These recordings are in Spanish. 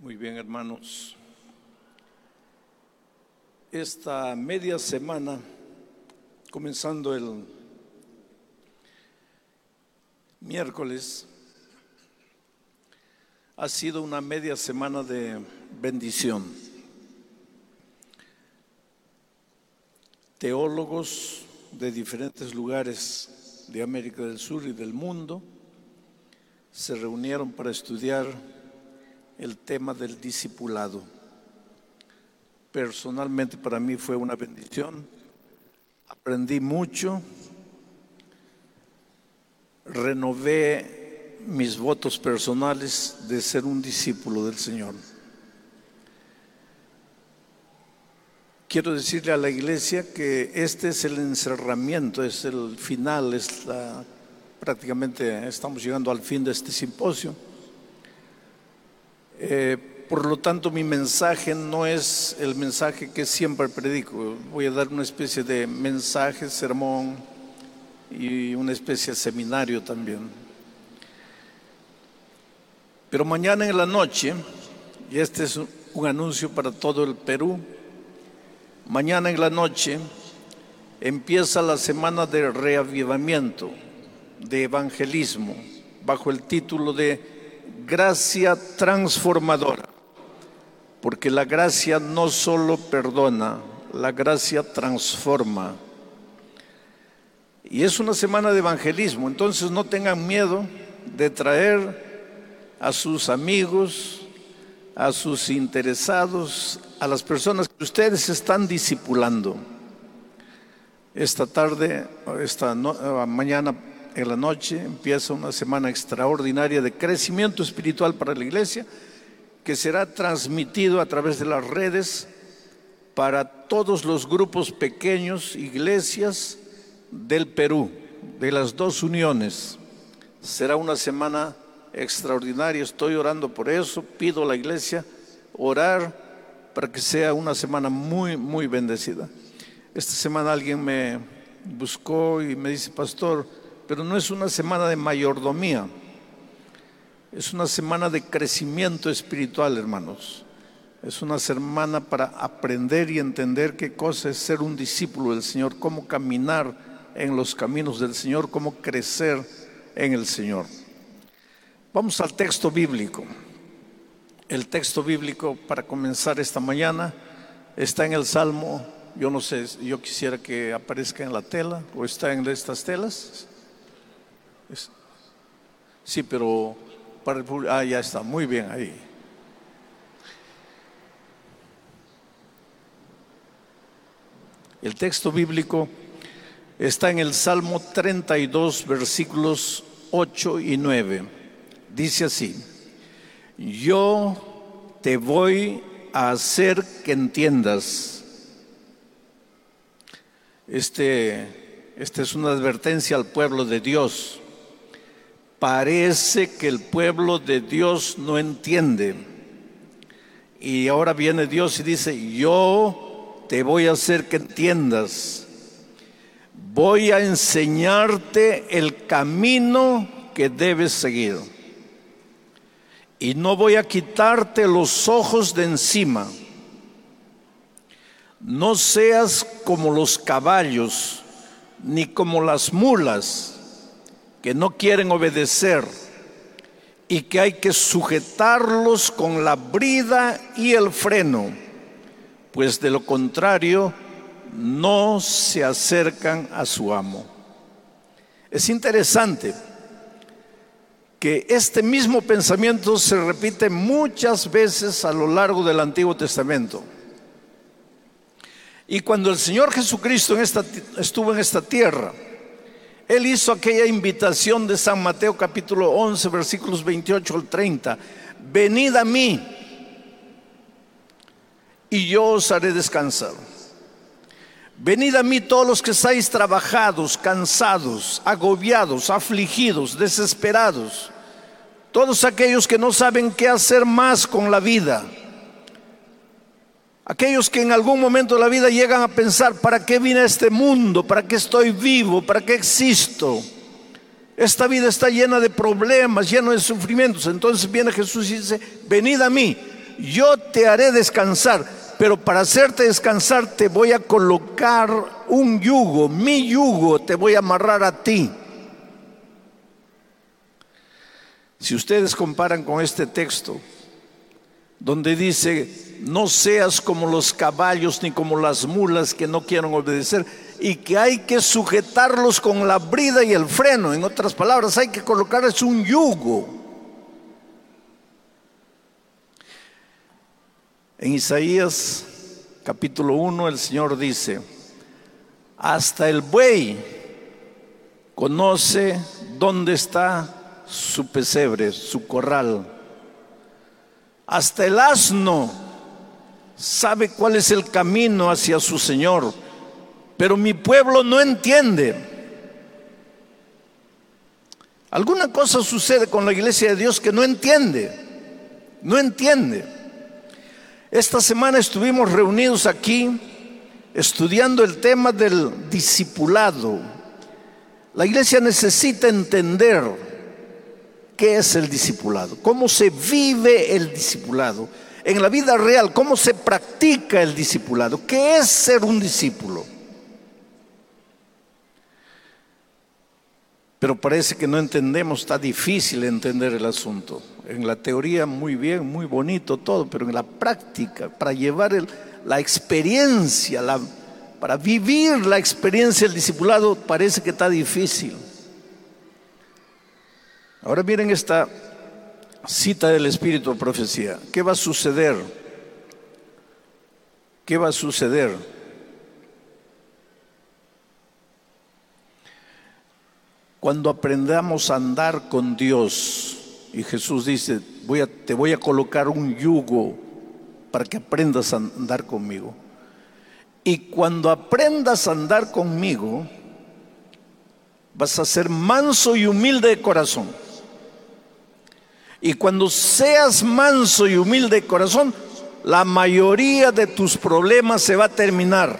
Muy bien, hermanos. Esta media semana, comenzando el miércoles, ha sido una media semana de bendición. Teólogos de diferentes lugares de América del Sur y del mundo se reunieron para estudiar el tema del discipulado. Personalmente para mí fue una bendición. Aprendí mucho. Renové mis votos personales de ser un discípulo del Señor. Quiero decirle a la iglesia que este es el encerramiento, es el final, es la, prácticamente estamos llegando al fin de este simposio eh, por lo tanto, mi mensaje no es el mensaje que siempre predico. Voy a dar una especie de mensaje, sermón y una especie de seminario también. Pero mañana en la noche, y este es un anuncio para todo el Perú, mañana en la noche empieza la semana de reavivamiento, de evangelismo, bajo el título de gracia transformadora, porque la gracia no solo perdona, la gracia transforma. Y es una semana de evangelismo, entonces no tengan miedo de traer a sus amigos, a sus interesados, a las personas que ustedes están discipulando. Esta tarde, esta mañana en la noche empieza una semana extraordinaria de crecimiento espiritual para la iglesia que será transmitido a través de las redes para todos los grupos pequeños, iglesias del Perú, de las dos uniones. Será una semana extraordinaria, estoy orando por eso, pido a la iglesia orar para que sea una semana muy, muy bendecida. Esta semana alguien me buscó y me dice, pastor, pero no es una semana de mayordomía, es una semana de crecimiento espiritual, hermanos. Es una semana para aprender y entender qué cosa es ser un discípulo del Señor, cómo caminar en los caminos del Señor, cómo crecer en el Señor. Vamos al texto bíblico. El texto bíblico para comenzar esta mañana está en el Salmo, yo no sé, yo quisiera que aparezca en la tela o está en estas telas. Sí, pero para el público, ah, ya está, muy bien ahí. El texto bíblico está en el Salmo 32, versículos 8 y 9. Dice así, yo te voy a hacer que entiendas. Este, esta es una advertencia al pueblo de Dios parece que el pueblo de Dios no entiende. Y ahora viene Dios y dice, yo te voy a hacer que entiendas. Voy a enseñarte el camino que debes seguir. Y no voy a quitarte los ojos de encima. No seas como los caballos, ni como las mulas que no quieren obedecer y que hay que sujetarlos con la brida y el freno, pues de lo contrario no se acercan a su amo. Es interesante que este mismo pensamiento se repite muchas veces a lo largo del Antiguo Testamento. Y cuando el Señor Jesucristo estuvo en esta tierra, él hizo aquella invitación de San Mateo capítulo 11 versículos 28 al 30. Venid a mí y yo os haré descansar. Venid a mí todos los que estáis trabajados, cansados, agobiados, afligidos, desesperados. Todos aquellos que no saben qué hacer más con la vida Aquellos que en algún momento de la vida llegan a pensar, ¿para qué vine a este mundo? ¿Para qué estoy vivo? ¿Para qué existo? Esta vida está llena de problemas, llena de sufrimientos. Entonces viene Jesús y dice, venid a mí. yo te haré descansar, pero para hacerte descansar te voy a colocar un yugo, mi yugo, te voy a amarrar a ti. Si ustedes comparan con este texto, donde dice, no seas como los caballos ni como las mulas que no quieren obedecer y que hay que sujetarlos con la brida y el freno. En otras palabras, hay que colocarles un yugo. En Isaías capítulo 1 el Señor dice, hasta el buey conoce dónde está su pesebre, su corral. Hasta el asno sabe cuál es el camino hacia su Señor, pero mi pueblo no entiende. Alguna cosa sucede con la iglesia de Dios que no entiende, no entiende. Esta semana estuvimos reunidos aquí estudiando el tema del discipulado. La iglesia necesita entender ¿Qué es el discipulado? ¿Cómo se vive el discipulado? En la vida real, ¿cómo se practica el discipulado? ¿Qué es ser un discípulo? Pero parece que no entendemos, está difícil entender el asunto. En la teoría muy bien, muy bonito todo, pero en la práctica, para llevar la experiencia, para vivir la experiencia del discipulado, parece que está difícil. Ahora miren esta cita del Espíritu de Profecía. ¿Qué va a suceder? ¿Qué va a suceder? Cuando aprendamos a andar con Dios, y Jesús dice, voy a, te voy a colocar un yugo para que aprendas a andar conmigo. Y cuando aprendas a andar conmigo, vas a ser manso y humilde de corazón. Y cuando seas manso y humilde de corazón, la mayoría de tus problemas se va a terminar.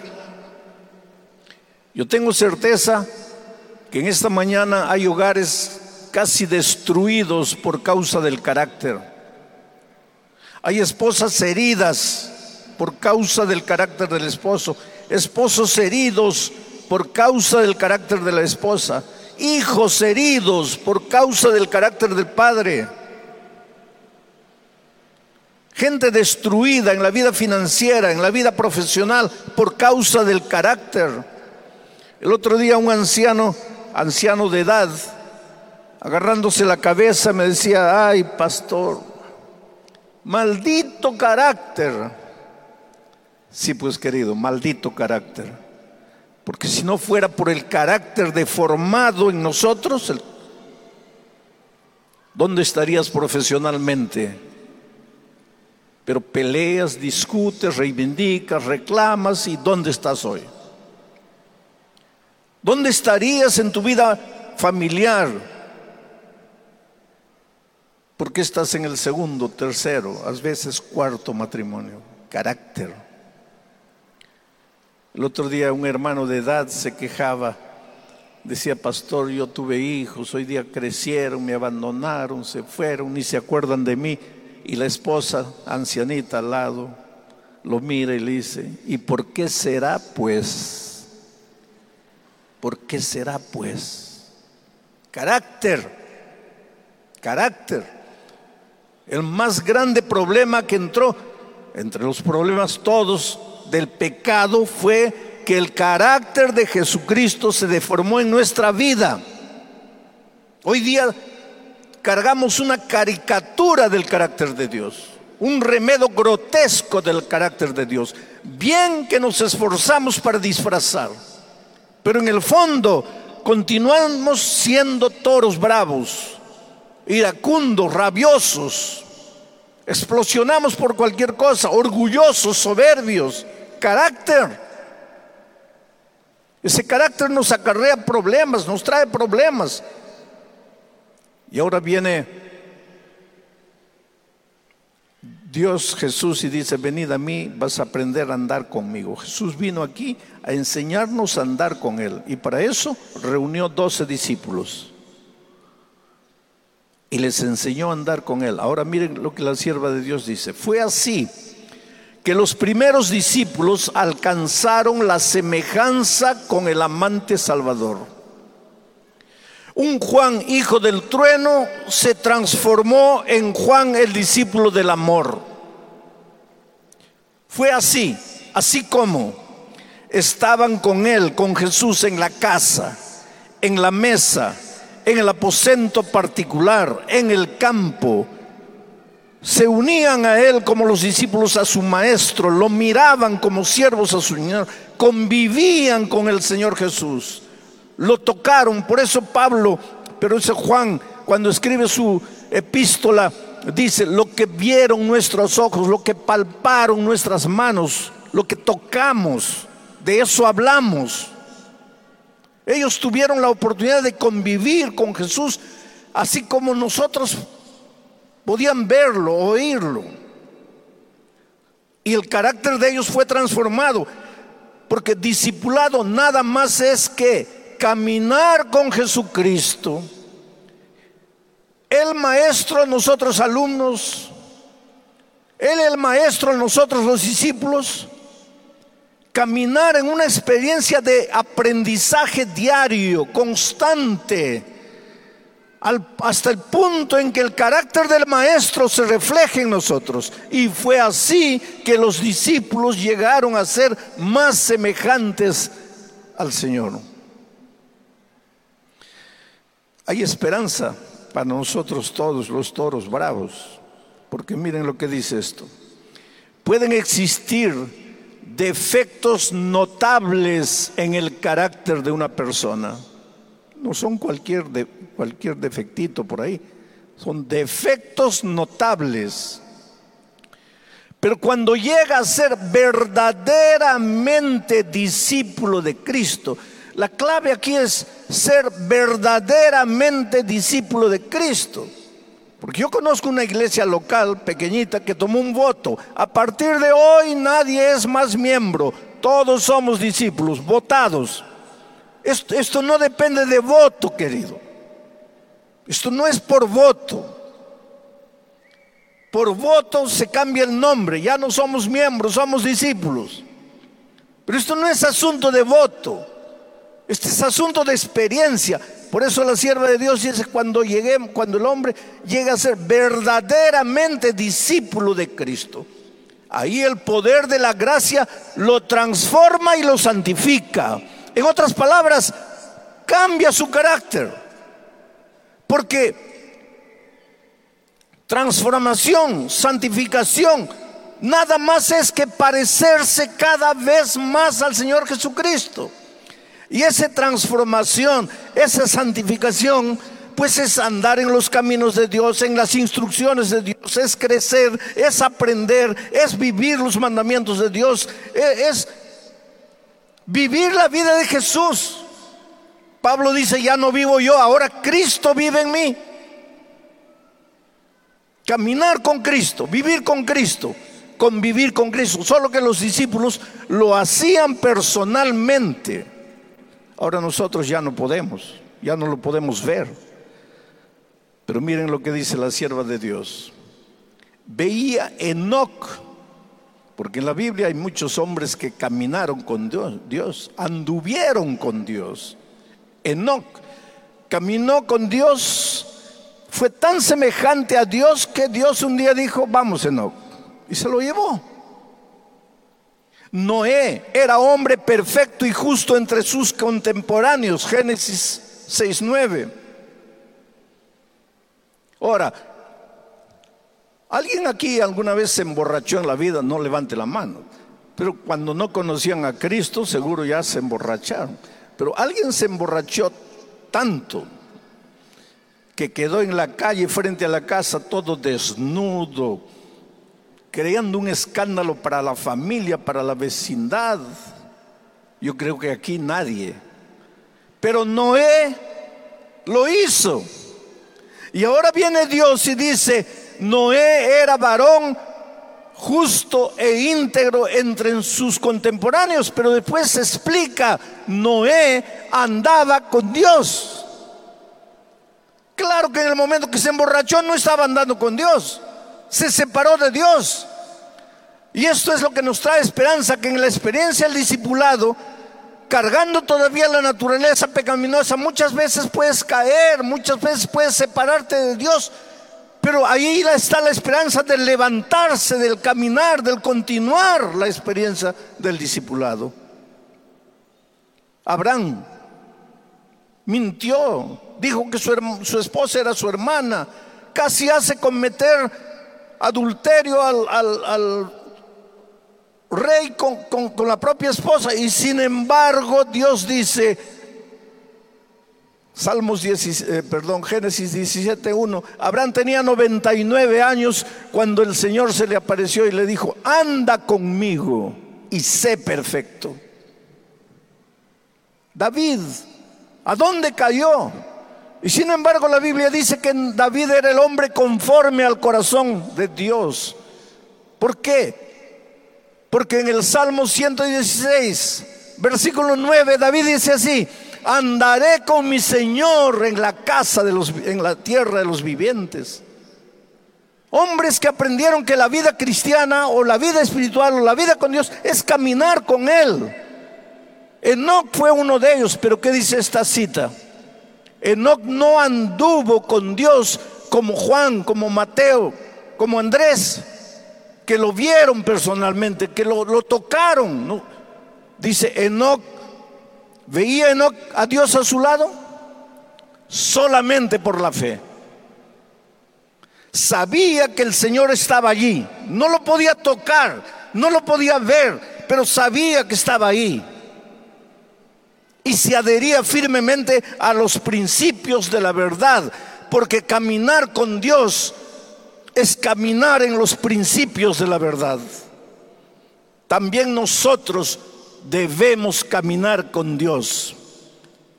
Yo tengo certeza que en esta mañana hay hogares casi destruidos por causa del carácter. Hay esposas heridas por causa del carácter del esposo, esposos heridos por causa del carácter de la esposa, hijos heridos por causa del carácter del padre gente destruida en la vida financiera, en la vida profesional, por causa del carácter. El otro día un anciano, anciano de edad, agarrándose la cabeza, me decía, ay, pastor, maldito carácter. Sí, pues querido, maldito carácter. Porque si no fuera por el carácter deformado en nosotros, ¿dónde estarías profesionalmente? Pero peleas, discutes, reivindicas, reclamas y ¿dónde estás hoy? ¿Dónde estarías en tu vida familiar? ¿Por qué estás en el segundo, tercero, a veces cuarto matrimonio? Carácter. El otro día un hermano de edad se quejaba, decía, pastor, yo tuve hijos, hoy día crecieron, me abandonaron, se fueron, ni se acuerdan de mí. Y la esposa, ancianita al lado, lo mira y le dice, ¿y por qué será pues? ¿Por qué será pues? Carácter, carácter. El más grande problema que entró, entre los problemas todos del pecado, fue que el carácter de Jesucristo se deformó en nuestra vida. Hoy día cargamos una caricatura del carácter de Dios, un remedo grotesco del carácter de Dios. Bien que nos esforzamos para disfrazar, pero en el fondo continuamos siendo toros bravos, iracundos, rabiosos, explosionamos por cualquier cosa, orgullosos, soberbios, carácter. Ese carácter nos acarrea problemas, nos trae problemas. Y ahora viene Dios Jesús y dice, venid a mí, vas a aprender a andar conmigo. Jesús vino aquí a enseñarnos a andar con Él y para eso reunió doce discípulos. y les enseñó a andar con él. Ahora miren lo que la sierva de Dios dice. Fue así que los primeros discípulos alcanzaron la semejanza con el amante Salvador. Un Juan, hijo del trueno, se transformó en Juan, el discípulo del amor. Fue así, así como estaban con él, con Jesús en la casa, en la mesa, en el aposento particular, en el campo, se unían a él como los discípulos a su maestro, lo miraban como siervos a su Señor, convivían con el Señor Jesús, lo tocaron. Por eso Pablo, pero ese Juan, cuando escribe su epístola, dice, lo que vieron nuestros ojos, lo que palparon nuestras manos, lo que tocamos, de eso hablamos. Ellos tuvieron la oportunidad de convivir con Jesús, así como nosotros podían verlo, oírlo. Y el carácter de ellos fue transformado, porque discipulado nada más es que caminar con Jesucristo. El maestro, nosotros alumnos, Él el maestro, nosotros los discípulos, caminar en una experiencia de aprendizaje diario, constante hasta el punto en que el carácter del maestro se refleje en nosotros. Y fue así que los discípulos llegaron a ser más semejantes al Señor. Hay esperanza para nosotros todos los toros bravos, porque miren lo que dice esto. Pueden existir defectos notables en el carácter de una persona no son cualquier, cualquier defectito por ahí, son defectos notables. Pero cuando llega a ser verdaderamente discípulo de Cristo, la clave aquí es ser verdaderamente discípulo de Cristo. Porque yo conozco una iglesia local pequeñita que tomó un voto. A partir de hoy nadie es más miembro. Todos somos discípulos, votados. Esto, no depende de voto, querido. Esto no es por voto. Por voto se cambia el nombre, ya no somos miembros, somos discípulos. Pero esto no es asunto de voto, este es asunto de experiencia. Por eso la sierva de Dios dice cuando llegue, cuando el hombre llega a ser verdaderamente discípulo de Cristo. Ahí el poder de la gracia lo transforma y lo santifica. En otras palabras, cambia su carácter. Porque transformación, santificación, nada más es que parecerse cada vez más al Señor Jesucristo. Y esa transformación, esa santificación, pues es andar en los caminos de Dios, en las instrucciones de Dios, es crecer, es aprender, es vivir los mandamientos de Dios, e-, es Vivir la vida de Jesús. Pablo dice, ya no vivo yo, ahora Cristo vive en mí. Caminar con Cristo, vivir con Cristo, convivir con Cristo. Solo que los discípulos lo hacían personalmente. Ahora nosotros ya no podemos, ya no lo podemos ver. Pero miren lo que dice la sierva de Dios. Veía Enoch porque en la Biblia hay muchos hombres que caminaron con Dios, anduvieron con Dios. Enoch caminó con Dios, fue tan semejante a Dios que Dios un día dijo, vamos Enoch, y se lo llevó. Noé era hombre perfecto y justo entre sus contemporáneos, Génesis 6.9. Ahora, ¿Alguien aquí alguna vez se emborrachó en la vida? No levante la mano. Pero cuando no conocían a Cristo, seguro ya se emborracharon. Pero alguien se emborrachó tanto que quedó en la calle frente a la casa todo desnudo, creando un escándalo para la familia, para la vecindad. Yo creo que aquí nadie. Pero Noé lo hizo. Y ahora viene Dios y dice, Noé era varón justo e íntegro entre sus contemporáneos, pero después se explica, Noé andaba con Dios. Claro que en el momento que se emborrachó no estaba andando con Dios, se separó de Dios. Y esto es lo que nos trae esperanza, que en la experiencia del discipulado, cargando todavía la naturaleza pecaminosa, muchas veces puedes caer, muchas veces puedes separarte de Dios, pero ahí está la esperanza del levantarse, del caminar, del continuar la experiencia del discipulado. Abraham mintió, dijo que su, esposa era su hermana, casi hace cometer adulterio al, rey con, la propia esposa y sin embargo Dios dice, Salmos 10, eh, perdón, Génesis 17.1, Abraham tenía 99 años cuando el Señor se le apareció y le dijo, anda conmigo y sé perfecto. David ¿A dónde cayó? Y sin embargo la Biblia dice que David era el hombre conforme al corazón de Dios. ¿Por qué? Porque en el Salmo 116, versículo 9, David dice así, andaré con mi Señor en la casa de los en la tierra de los vivientes. Hombres que aprendieron que la vida cristiana o la vida espiritual o la vida con Dios es caminar con él. Enoch fue uno de ellos, pero ¿qué dice esta cita? Enoch no anduvo con Dios como Juan, como Mateo, como Andrés, que lo vieron personalmente, que lo, tocaron. ¿no? Dice Enoch, ¿veía Enoch a Dios a su lado? Solamente por la fe. Sabía que el Señor estaba allí. No lo podía tocar, no lo podía ver, pero sabía que estaba ahí y se adhería firmemente a los principios de la verdad, porque caminar con Dios es caminar en los principios de la verdad. También nosotros debemos caminar con Dios.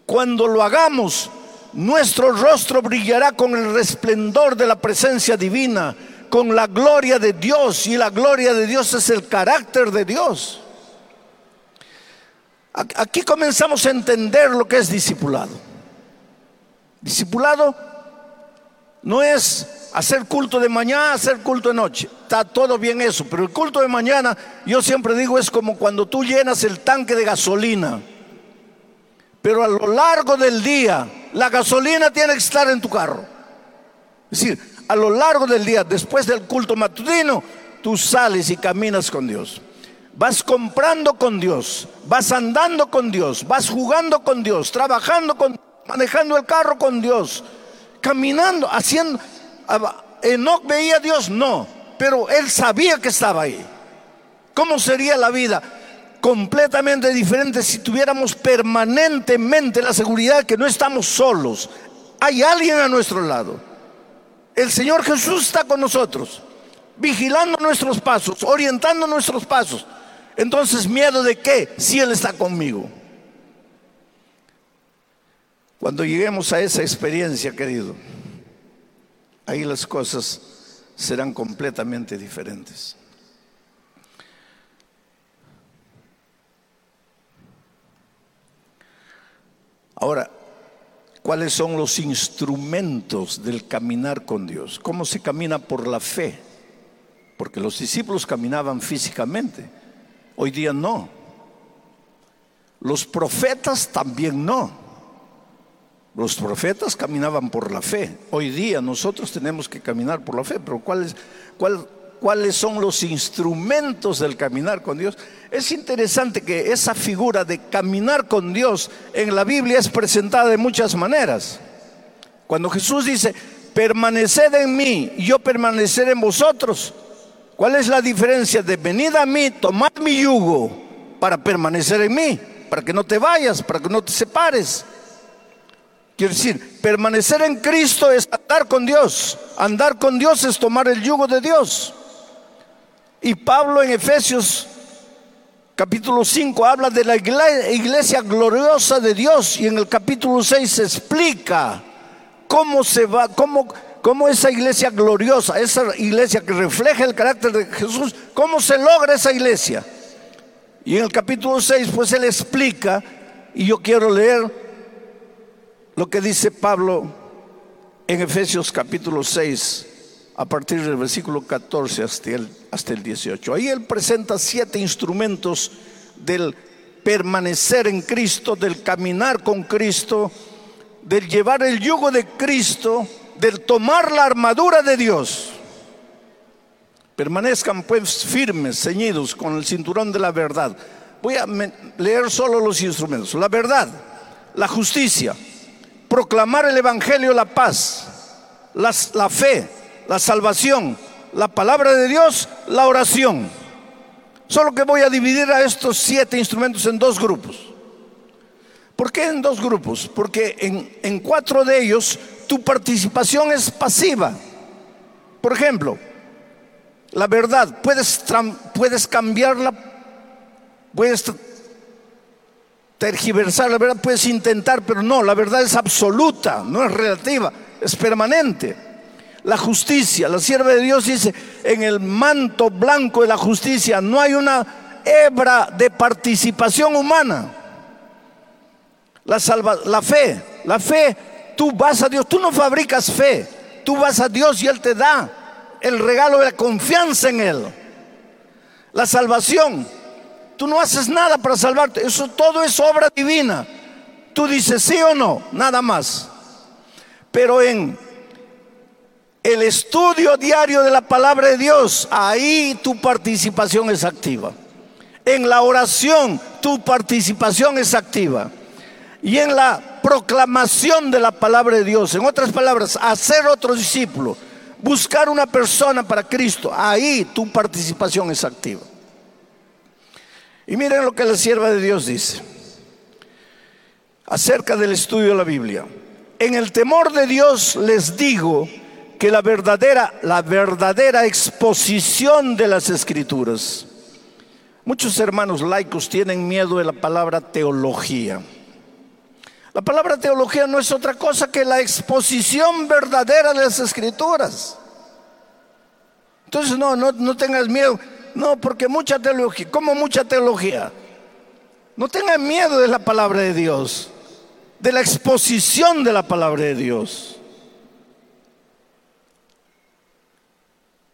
Cuando lo hagamos, nuestro rostro brillará con el resplendor de la presencia divina, con la gloria de Dios, y la gloria de Dios es el carácter de Dios. Aquí comenzamos a entender lo que es discipulado. Discipulado no es hacer culto de mañana, hacer culto de noche. Está todo bien eso, pero el culto de mañana, yo siempre digo, es como cuando tú llenas el tanque de gasolina. Pero a lo largo del día, la gasolina tiene que estar en tu carro. Es decir, a lo largo del día, después del culto matutino, tú sales y caminas con Dios. Vas comprando con Dios, vas andando con Dios, vas jugando con Dios, trabajando con, manejando el carro con Dios, caminando, haciendo. Enoch veía a Dios, no, pero él sabía que estaba ahí. ¿Cómo sería la vida? Completamente diferente si tuviéramos permanentemente la seguridad que no estamos solos. Hay alguien a nuestro lado. El Señor Jesús está con nosotros, vigilando nuestros pasos, orientando nuestros pasos. Entonces, ¿miedo de qué? Si Él está conmigo. Cuando lleguemos a esa experiencia, querido, ahí las cosas serán completamente diferentes. Ahora, ¿cuáles son los instrumentos del caminar con Dios? ¿Cómo se camina por la fe? Porque los discípulos caminaban físicamente Hoy día no. Los profetas también no. Los profetas caminaban por la fe. Hoy día nosotros tenemos que caminar por la fe, pero ¿cuáles, ¿cuáles son los instrumentos del caminar con Dios? Es interesante que esa figura de caminar con Dios en la Biblia es presentada de muchas maneras. Cuando Jesús dice, permaneced en mí yo permaneceré en vosotros, ¿Cuál es la diferencia de venir a mí, tomar mi yugo para permanecer en mí? Para que no te vayas, para que no te separes. Quiero decir, permanecer en Cristo es andar con Dios. Andar con Dios es tomar el yugo de Dios. Y Pablo en Efesios capítulo 5 habla de la iglesia gloriosa de Dios y en el capítulo 6 explica cómo se va, cómo cómo esa iglesia gloriosa, esa iglesia que refleja el carácter de Jesús, cómo se logra esa iglesia. Y en el capítulo 6, pues él explica, y yo quiero leer lo que dice Pablo en Efesios capítulo 6, a partir del versículo 14 hasta el, hasta el 18. Ahí él presenta siete instrumentos del permanecer en Cristo, del caminar con Cristo, del llevar el yugo de Cristo, del tomar la armadura de Dios. Permanezcan pues firmes, ceñidos con el cinturón de la verdad. Voy a leer solo los instrumentos. La verdad, la justicia, proclamar el Evangelio, la paz, la, la fe, la salvación, la palabra de Dios, la oración. Solo que voy a dividir a estos siete instrumentos en dos grupos. ¿Por qué en dos grupos? Porque en, en cuatro de ellos tu participación es pasiva. Por ejemplo, la verdad, puedes, puedes cambiarla, puedes tergiversar la verdad, puedes intentar, pero no, la verdad es absoluta, no es relativa, es permanente. La justicia, la sierva de Dios dice, en el manto blanco de la justicia no hay una hebra de participación humana. La, la fe, la fe, tú vas a Dios, tú no fabricas fe, tú vas a Dios y Él te da el regalo de la confianza en Él. La salvación, tú no haces nada para salvarte, eso todo es obra divina. Tú dices sí o no, nada más. Pero en el estudio diario de la palabra de Dios, ahí tu participación es activa. En la oración, tu participación es activa. Y en la proclamación de la palabra de Dios, en otras palabras, hacer otro discípulo, buscar una persona para Cristo, ahí tu participación es activa. Y miren lo que la sierva de Dios dice acerca del estudio de la Biblia. En el temor de Dios les digo, que la verdadera, la verdadera exposición de las escrituras. Muchos hermanos laicos tienen miedo de la palabra teología. La palabra teología no es otra cosa que la exposición verdadera de las escrituras. Entonces no, no, no tengas miedo. No, porque mucha teología, ¿cómo mucha teología? No tengas miedo de la palabra de Dios, de la exposición de la palabra de Dios.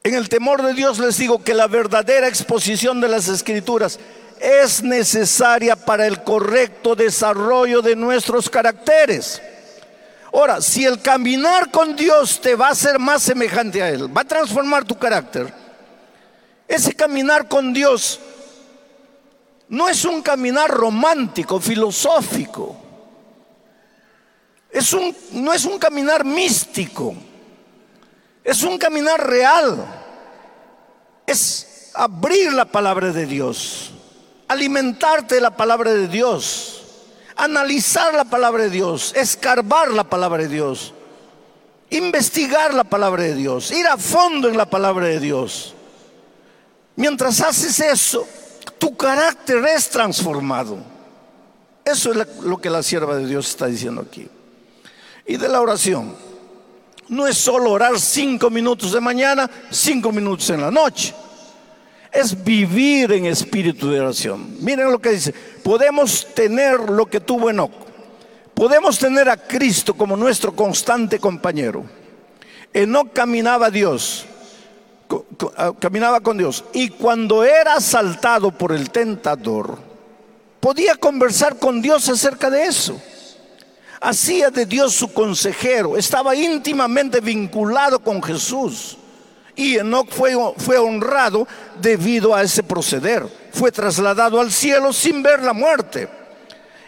En el temor de Dios les digo que la verdadera exposición de las escrituras es necesaria para el correcto desarrollo de nuestros caracteres. Ahora, si el caminar con Dios te va a hacer más semejante a Él, va a transformar tu carácter, ese caminar con Dios no es un caminar romántico, filosófico, es un, no es un caminar místico. Es un caminar real. Es abrir la palabra de Dios. Alimentarte de la palabra de Dios. Analizar la palabra de Dios. Escarbar la palabra de Dios. Investigar la palabra de Dios. Ir a fondo en la palabra de Dios. Mientras haces eso, tu carácter es transformado. Eso es lo que la sierva de Dios está diciendo aquí. Y de la oración no es solo orar cinco minutos de mañana, cinco minutos en la noche. Es vivir en espíritu de oración. Miren lo que dice. Podemos tener lo que tuvo Enoch. Podemos tener a Cristo como nuestro constante compañero. Enoch caminaba a Dios. Ah, caminaba con Dios. Y cuando era asaltado por el tentador, podía conversar con Dios acerca de eso hacía de Dios su consejero, estaba íntimamente vinculado con Jesús. Y Enoch fue, fue honrado debido a ese proceder. Fue trasladado al cielo sin ver la muerte.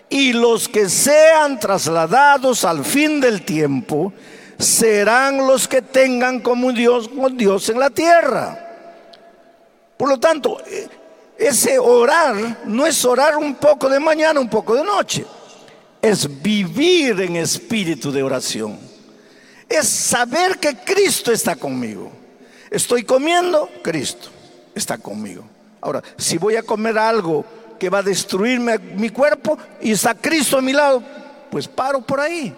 Y los que sean trasladados al fin del tiempo serán los que tengan como Dios, con Dios en la tierra. Por lo tanto, eh, ese orar no es orar un poco de mañana, un poco de noche es vivir en espíritu de oración. Es saber que Cristo está conmigo. Estoy comiendo, Cristo está conmigo. Ahora, si voy a comer algo que va a destruirme mi cuerpo y está Cristo a mi lado, pues paro por ahí.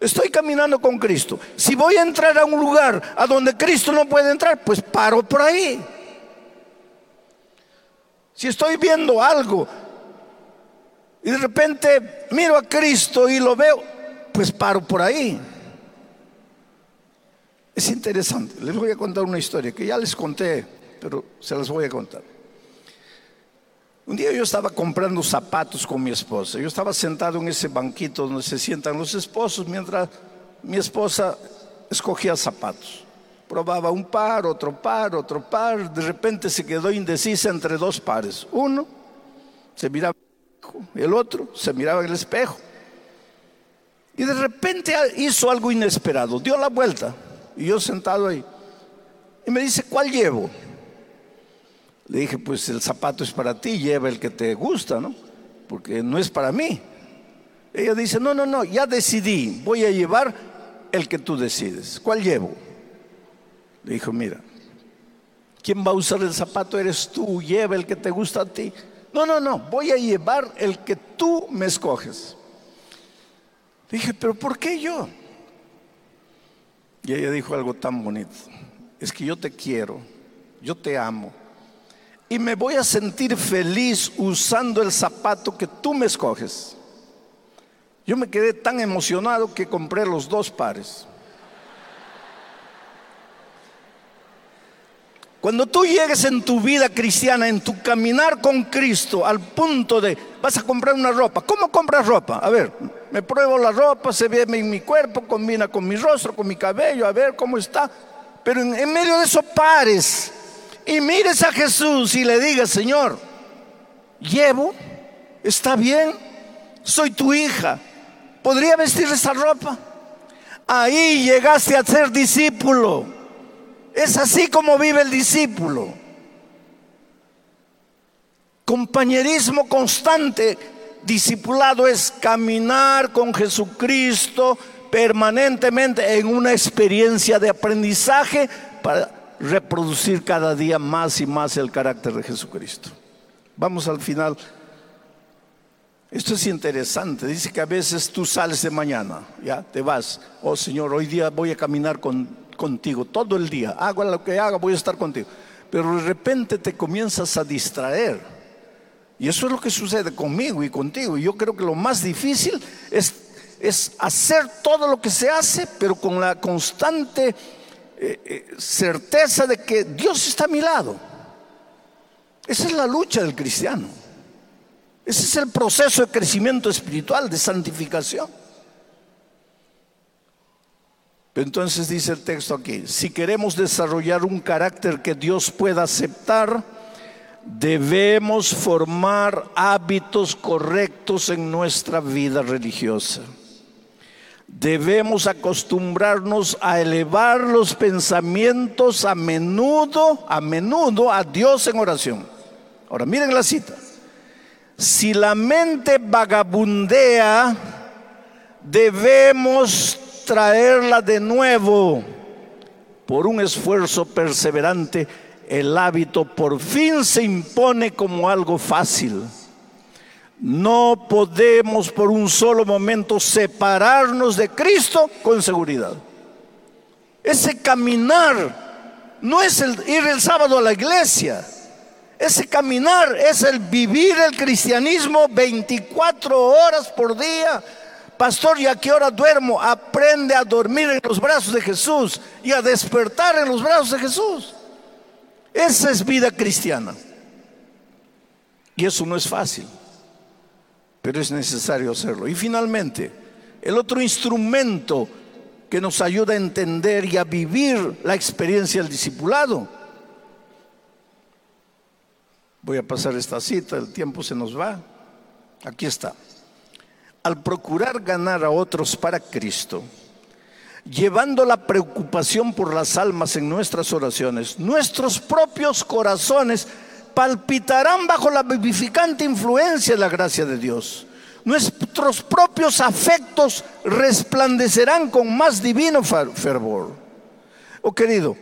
Estoy caminando con Cristo. Si voy a entrar a un lugar a donde Cristo no puede entrar, pues paro por ahí. Si estoy viendo algo y de repente miro a Cristo y lo veo, pues paro por ahí. Es interesante. Les voy a contar una historia que ya les conté, pero se las voy a contar. Un día yo estaba comprando zapatos con mi esposa. Yo estaba sentado en ese banquito donde se sientan los esposos mientras mi esposa escogía zapatos. Probaba un par, otro par, otro par. De repente se quedó indecisa entre dos pares. Uno se miraba el otro se miraba en el espejo. Y de repente hizo algo inesperado, dio la vuelta. Y yo sentado ahí. Y me dice, ¿cuál llevo? Le dije, pues el zapato es para ti, lleva el que te gusta, ¿no? Porque no es para mí. Ella dice, no, no, no, ya decidí, voy a llevar el que tú decides. ¿Cuál llevo? Le dijo, mira, ¿quién va a usar el zapato? Eres tú, lleva el que te gusta a ti. No, no, no, voy a llevar el que tú me escoges. Dije, pero ¿por qué yo? Y ella dijo algo tan bonito. Es que yo te quiero, yo te amo. Y me voy a sentir feliz usando el zapato que tú me escoges. Yo me quedé tan emocionado que compré los dos pares. Cuando tú llegues en tu vida cristiana, en tu caminar con Cristo, al punto de vas a comprar una ropa. ¿Cómo compras ropa? A ver, me pruebo la ropa, se ve en mi cuerpo, combina con mi rostro, con mi cabello, a ver cómo está. Pero en, medio de eso pares y mires a Jesús y le digas, Señor, llevo, está bien, soy tu hija, ¿podría vestir esa ropa? Ahí llegaste a ser discípulo. Es así como vive el discípulo. Compañerismo constante, discipulado es caminar con Jesucristo permanentemente en una experiencia de aprendizaje para reproducir cada día más y más el carácter de Jesucristo. Vamos al final. Esto es interesante. Dice que a veces tú sales de mañana, ya te vas. Oh Señor, hoy día voy a caminar con contigo todo el día. Haga lo que haga, voy a estar contigo. Pero de repente te comienzas a distraer. Y eso es lo que sucede conmigo y contigo. Y yo creo que lo más difícil es, es hacer todo lo que se hace, pero con la constante eh, eh, certeza de que Dios está a mi lado. Esa es la lucha del cristiano. Ese es el proceso de crecimiento espiritual, de santificación. Entonces dice el texto aquí, si queremos desarrollar un carácter que Dios pueda aceptar, debemos formar hábitos correctos en nuestra vida religiosa. Debemos acostumbrarnos a elevar los pensamientos a menudo, a menudo a Dios en oración. Ahora miren la cita. Si la mente vagabundea, debemos traerla de nuevo. Por un esfuerzo perseverante, el hábito por fin se impone como algo fácil. No podemos por un solo momento separarnos de Cristo con seguridad. Ese caminar no es el ir el sábado a la iglesia. Ese caminar es el vivir el cristianismo 24 horas por día, Pastor, ¿y a qué hora duermo? Aprende a dormir en los brazos de Jesús y a despertar en los brazos de Jesús. Esa es vida cristiana. Y eso no es fácil, pero es necesario hacerlo. Y finalmente, el otro instrumento que nos ayuda a entender y a vivir la experiencia del discipulado. Voy a pasar esta cita, el tiempo se nos va. Aquí está al procurar ganar a otros para Cristo, llevando la preocupación por las almas en nuestras oraciones, nuestros propios corazones palpitarán bajo la vivificante influencia de la gracia de Dios. Nuestros propios afectos resplandecerán con más divino fervor. Oh querido,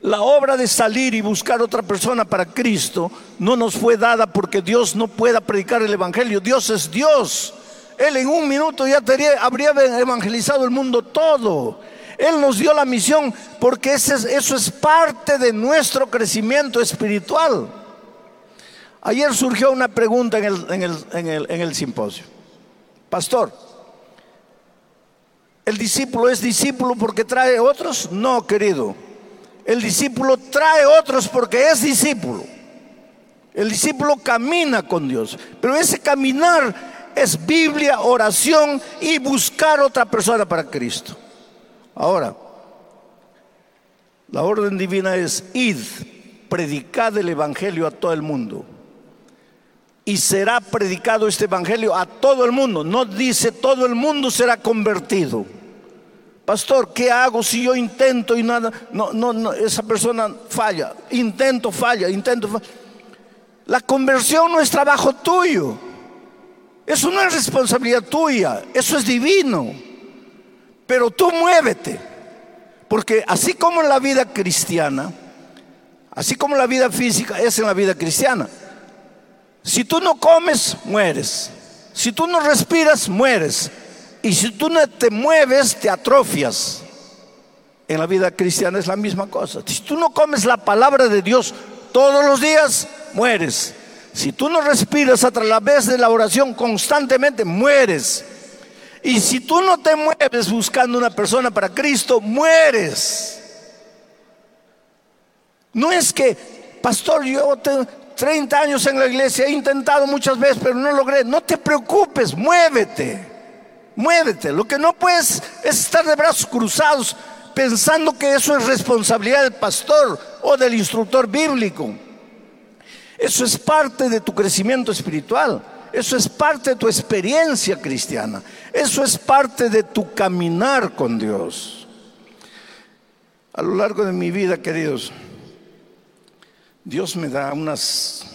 la obra de salir y buscar otra persona para Cristo no nos fue dada porque Dios no pueda predicar el Evangelio. Dios es Dios. Él en un minuto ya habría evangelizado el mundo todo. Él nos dio la misión porque eso es parte de nuestro crecimiento espiritual. Ayer surgió una pregunta en el, en el simposio. Pastor, ¿El discípulo es discípulo porque trae otros? No, querido. El discípulo trae otros porque es discípulo. El discípulo camina con Dios. Pero ese caminar es Biblia, oración y buscar otra persona para Cristo. Ahora, la orden divina es id, predicad el Evangelio a todo el mundo. Y será predicado este Evangelio a todo el mundo. No dice todo el mundo será convertido. Pastor, ¿qué hago si yo intento y nada? No, no, no, esa persona falla. Intento, falla, intento, falla. La conversión no es trabajo tuyo. Eso no es responsabilidad tuya. Eso es divino. Pero tú muévete. Porque así como en la vida cristiana, así como la vida física es en la vida cristiana, si tú no comes, mueres. Si tú no respiras, mueres. Y si tú no te mueves, te atrofias. En la vida cristiana es la misma cosa. Si tú no comes la palabra de Dios todos los días, mueres. Si tú no respiras a través de la oración constantemente, mueres. Y si tú no te mueves buscando una persona para Cristo, mueres. No es que, pastor, yo tengo 30 años en la iglesia, he intentado muchas veces, pero no logré. No te preocupes, muévete. Muévete. Lo que no puedes es estar de brazos cruzados pensando que eso es responsabilidad del pastor o del instructor bíblico. Eso es parte de tu crecimiento espiritual. Eso es parte de tu experiencia cristiana. Eso es parte de tu caminar con Dios. A lo largo de mi vida, queridos, Dios me da unas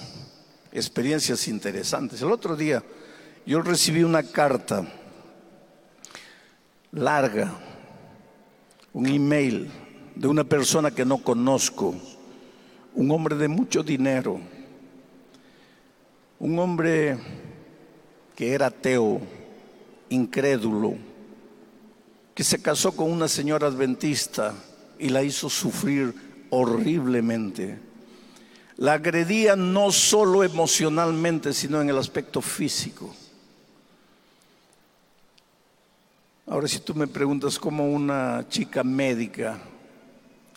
experiencias interesantes. El otro día yo recibí una carta larga, un email de una persona que no conozco, un hombre de mucho dinero, un hombre que era ateo, incrédulo, que se casó con una señora adventista y la hizo sufrir horriblemente. La agredía no solo emocionalmente, sino en el aspecto físico. Ahora, si tú me preguntas cómo una chica médica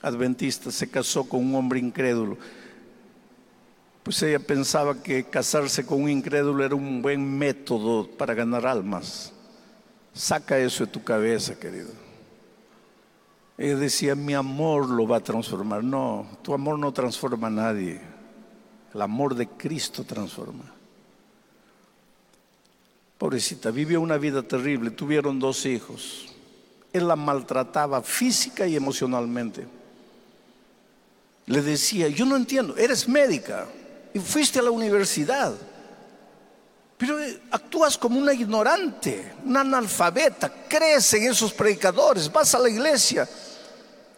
adventista se casó con un hombre incrédulo, pues ella pensaba que casarse con un incrédulo era un buen método para ganar almas. Saca eso de tu cabeza, querido. Ella decía, mi amor lo va a transformar. No, tu amor no transforma a nadie. El amor de Cristo transforma. Pobrecita, vivió una vida terrible. Tuvieron dos hijos. Él la maltrataba física y emocionalmente. Le decía, yo no entiendo, eres médica y fuiste a la universidad, pero eh, actúas como una ignorante, una analfabeta, crees en esos predicadores, vas a la iglesia.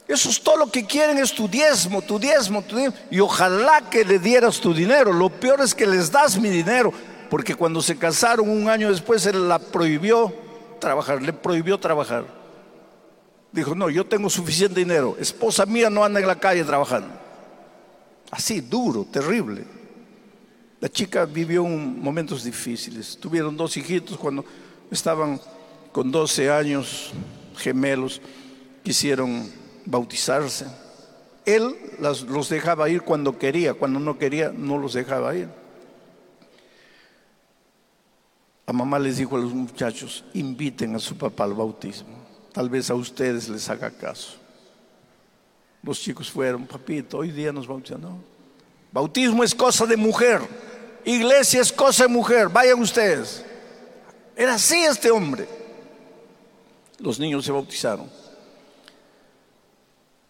Eso es todo lo que quieren, es tu diezmo, tu diezmo, tu diezmo. Y ojalá que le dieras tu dinero. Lo peor es que les das mi dinero, porque cuando se casaron un año después, él la prohibió trabajar, le prohibió trabajar. Dijo, no, yo tengo suficiente dinero, esposa mía no anda en la calle trabajando. Así, duro, terrible. La chica vivió momentos difíciles. Tuvieron dos hijitos cuando estaban con 12 años, gemelos, quisieron bautizarse. Él los dejaba ir cuando quería, cuando no quería no los dejaba ir. A mamá les dijo a los muchachos, inviten a su papá al bautismo. Tal vez a ustedes les haga caso. Los chicos fueron, papito, hoy día nos bautizamos. Bautismo es cosa de mujer. Iglesia es cosa de mujer, vayan ustedes. Era así este hombre. Los niños se bautizaron.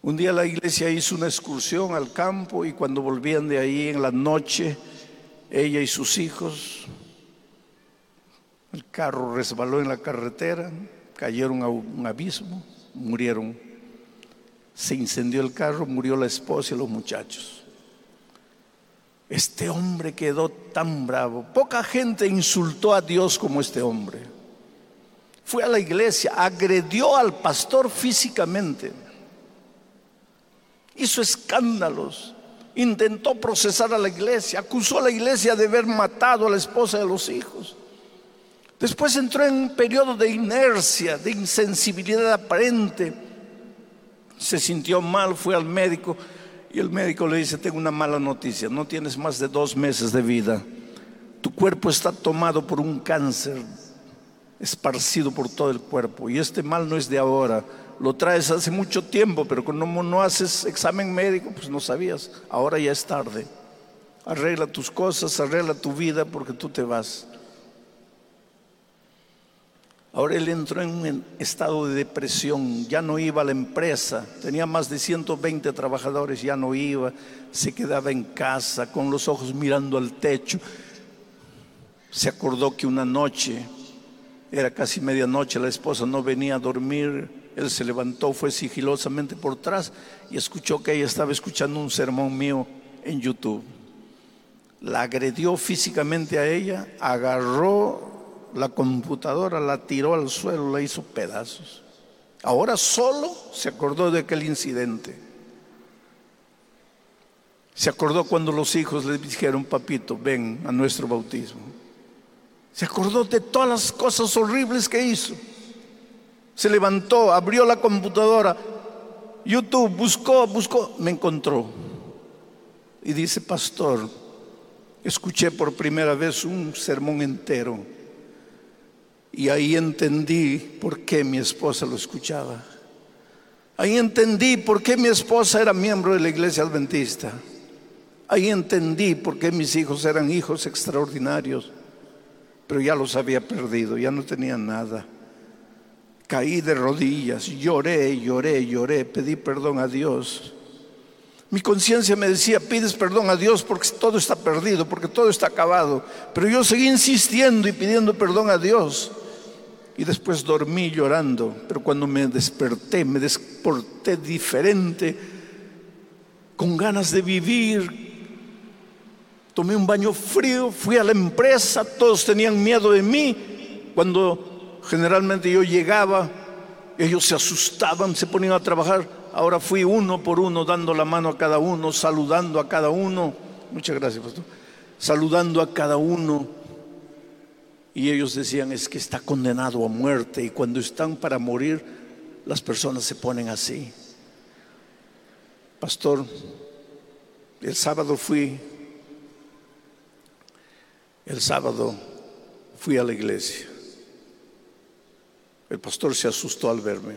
Un día la iglesia hizo una excursión al campo y cuando volvían de ahí en la noche, ella y sus hijos, el carro resbaló en la carretera, cayeron a un abismo, murieron. Se incendió el carro, murió la esposa y los muchachos. Este hombre quedó tan bravo. Poca gente insultó a Dios como este hombre. Fue a la iglesia, agredió al pastor físicamente. Hizo escándalos. Intentó procesar a la iglesia. Acusó a la iglesia de haber matado a la esposa de los hijos. Después entró en un periodo de inercia, de insensibilidad aparente. Se sintió mal, fue al médico y el médico le dice, tengo una mala noticia, no tienes más de dos meses de vida. Tu cuerpo está tomado por un cáncer esparcido por todo el cuerpo y este mal no es de ahora, lo traes hace mucho tiempo, pero como no haces examen médico, pues no sabías, ahora ya es tarde. Arregla tus cosas, arregla tu vida porque tú te vas. Ahora él entró en un estado de depresión, ya no iba a la empresa, tenía más de 120 trabajadores, ya no iba, se quedaba en casa con los ojos mirando al techo. Se acordó que una noche, era casi medianoche, la esposa no venía a dormir, él se levantó, fue sigilosamente por atrás y escuchó que ella estaba escuchando un sermón mío en YouTube. La agredió físicamente a ella, agarró la computadora, la tiró al suelo, la hizo pedazos. Ahora solo se acordó de aquel incidente. Se acordó cuando los hijos le dijeron, papito, ven a nuestro bautismo. Se acordó de todas las cosas horribles que hizo. Se levantó, abrió la computadora, YouTube, buscó, buscó, me encontró. Y dice, pastor, escuché por primera vez un sermón entero y ahí entendí por qué mi esposa lo escuchaba. Ahí entendí por qué mi esposa era miembro de la iglesia adventista. Ahí entendí por qué mis hijos eran hijos extraordinarios. Pero ya los había perdido, ya no tenía nada. Caí de rodillas, lloré, lloré, lloré, pedí perdón a Dios. Mi conciencia me decía, pides perdón a Dios porque todo está perdido, porque todo está acabado. Pero yo seguí insistiendo y pidiendo perdón a Dios y después dormí llorando, pero cuando me desperté, me desporté diferente, con ganas de vivir. Tomé un baño frío, fui a la empresa, todos tenían miedo de mí. Cuando generalmente yo llegaba, ellos se asustaban, se ponían a trabajar. Ahora fui uno por uno, dando la mano a cada uno, saludando a cada uno. Muchas gracias, pastor. Saludando a cada uno y ellos decían, es que está condenado a muerte. Y cuando están para morir, las personas se ponen así. Pastor, el sábado fui, el sábado fui a la iglesia. El pastor se asustó al verme.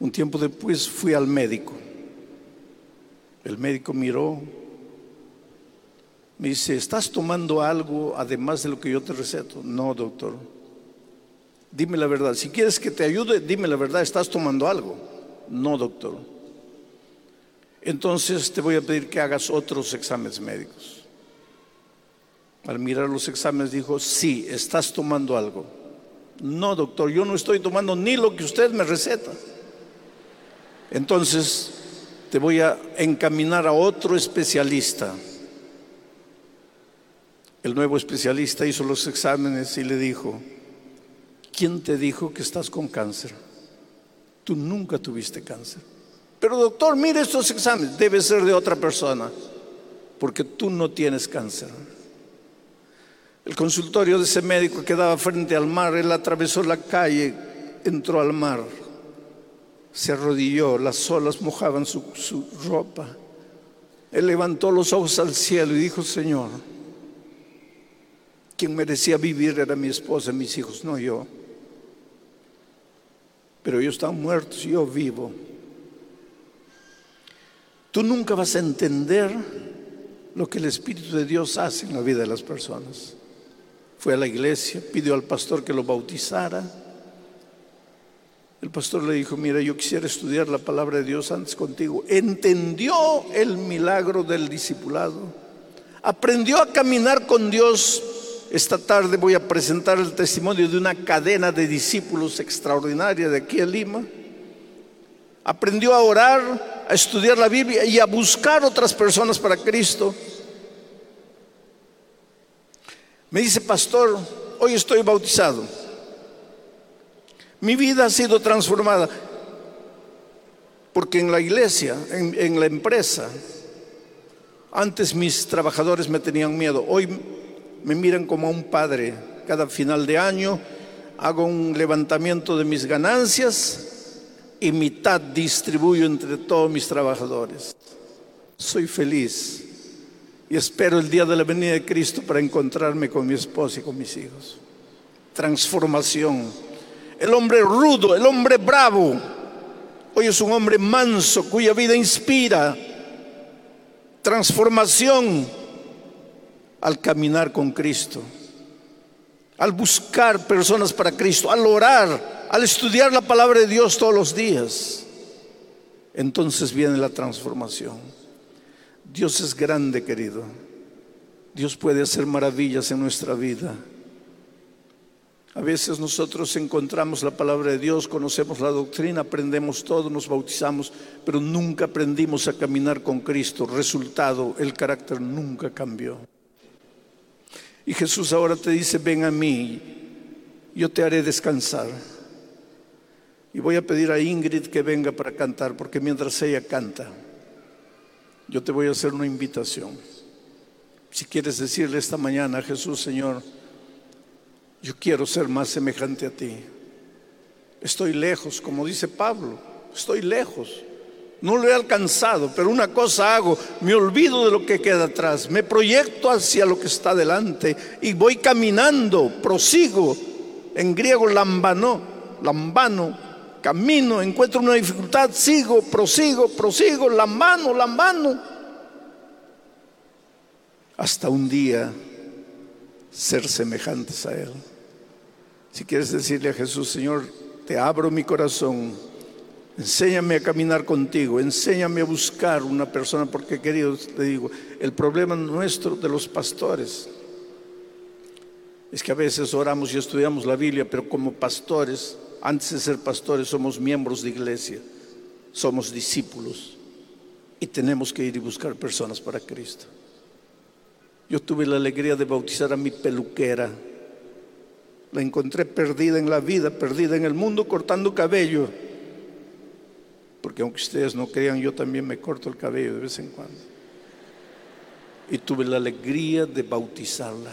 Un tiempo después fui al médico. El médico miró, me dice, ¿estás tomando algo además de lo que yo te receto? No, doctor. Dime la verdad. Si quieres que te ayude, dime la verdad. ¿Estás tomando algo? No, doctor. Entonces te voy a pedir que hagas otros exámenes médicos. Al mirar los exámenes dijo, sí, estás tomando algo. No, doctor, yo no estoy tomando ni lo que usted me receta. Entonces te voy a encaminar a otro especialista. El nuevo especialista hizo los exámenes y le dijo, ¿quién te dijo que estás con cáncer? Tú nunca tuviste cáncer. Pero doctor, mire estos exámenes, debe ser de otra persona, porque tú no tienes cáncer. El consultorio de ese médico quedaba frente al mar, él atravesó la calle, entró al mar, se arrodilló, las olas mojaban su, su ropa. Él levantó los ojos al cielo y dijo, Señor, quien merecía vivir era mi esposa, mis hijos, no yo. Pero ellos están muertos y yo vivo. Tú nunca vas a entender lo que el Espíritu de Dios hace en la vida de las personas. Fue a la iglesia, pidió al pastor que lo bautizara. El pastor le dijo, mira, yo quisiera estudiar la palabra de Dios antes contigo. Entendió el milagro del discipulado. Aprendió a caminar con Dios esta tarde voy a presentar el testimonio de una cadena de discípulos extraordinaria de aquí en Lima. Aprendió a orar, a estudiar la Biblia y a buscar otras personas para Cristo. Me dice, pastor, hoy estoy bautizado. Mi vida ha sido transformada porque en la iglesia, en, en la empresa, antes mis trabajadores me tenían miedo, hoy me miran como a un padre cada final de año hago un levantamiento de mis ganancias y mitad distribuyo entre todos mis trabajadores. Soy feliz y espero el día de la venida de Cristo para encontrarme con mi esposa y con mis hijos. Transformación. El hombre rudo, el hombre bravo, hoy es un hombre manso cuya vida inspira transformación al caminar con Cristo, al buscar personas para Cristo, al orar, al estudiar la palabra de Dios todos los días. Entonces viene la transformación. Dios es grande, querido. Dios puede hacer maravillas en nuestra vida. A veces nosotros encontramos la palabra de Dios, conocemos la doctrina, aprendemos todo, nos bautizamos, pero nunca aprendimos a caminar con Cristo. Resultado, el carácter nunca cambió. Y Jesús ahora te dice, ven a mí, yo te haré descansar. Y voy a pedir a Ingrid que venga para cantar, porque mientras ella canta, yo te voy a hacer una invitación. Si quieres decirle esta mañana a Jesús, Señor, yo quiero ser más semejante a ti. Estoy lejos, como dice Pablo, estoy lejos. No lo he alcanzado, pero una cosa hago, me olvido de lo que queda atrás, me proyecto hacia lo que está delante y voy caminando, prosigo, en griego lambano, lambano, camino, encuentro una dificultad, sigo, prosigo, prosigo, lambano, lambano, hasta un día ser semejantes a Él. Si quieres decirle a Jesús, Señor, te abro mi corazón, enséñame a caminar contigo, enséñame a buscar una persona, porque querido, te digo, el problema nuestro de los pastores es que a veces oramos y estudiamos la Biblia, pero como pastores, antes de ser pastores, somos miembros de iglesia, somos discípulos y tenemos que ir y buscar personas para Cristo. Yo tuve la alegría de bautizar a mi peluquera la encontré perdida en la vida, perdida en el mundo, cortando cabello. Porque aunque ustedes no crean, yo también me corto el cabello de vez en cuando. Y tuve la alegría de bautizarla.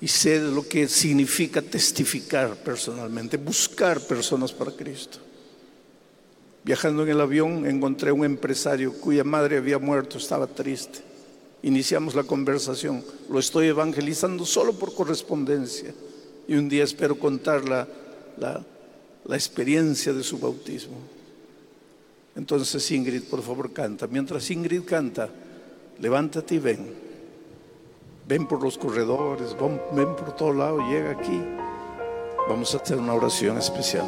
Y sé lo que significa testificar personalmente, buscar personas para Cristo. Viajando en el avión encontré un empresario cuya madre había muerto, estaba triste iniciamos la conversación. Lo estoy evangelizando solo por correspondencia y un día espero contar la, la, experiencia de su bautismo. Entonces Ingrid, por favor, canta. Mientras Ingrid canta, levántate y ven. Ven por los corredores, ven por todo lado, llega aquí. Vamos a hacer una oración especial.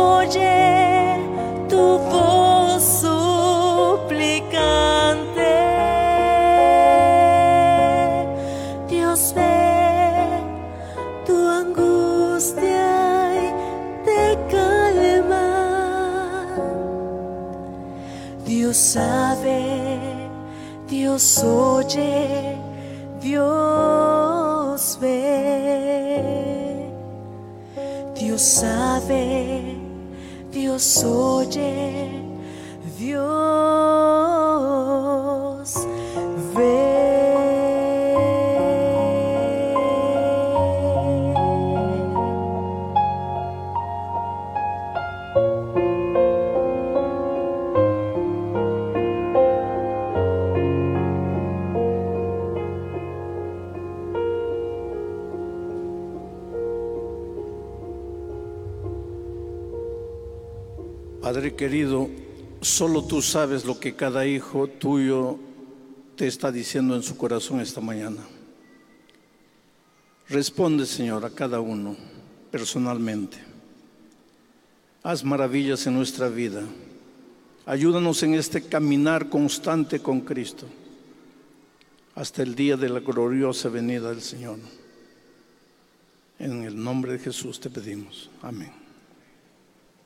Oye tu voz suplicante. Dios ve tu angustia y te calma. Dios sabe, Dios oye, Dios ve. Dios sabe, Oye, querido, solo tú sabes lo que cada hijo tuyo te está diciendo en su corazón esta mañana. Responde, Señor, a cada uno personalmente. Haz maravillas en nuestra vida. Ayúdanos en este caminar constante con Cristo hasta el día de la gloriosa venida del Señor. En el nombre de Jesús te pedimos. Amén.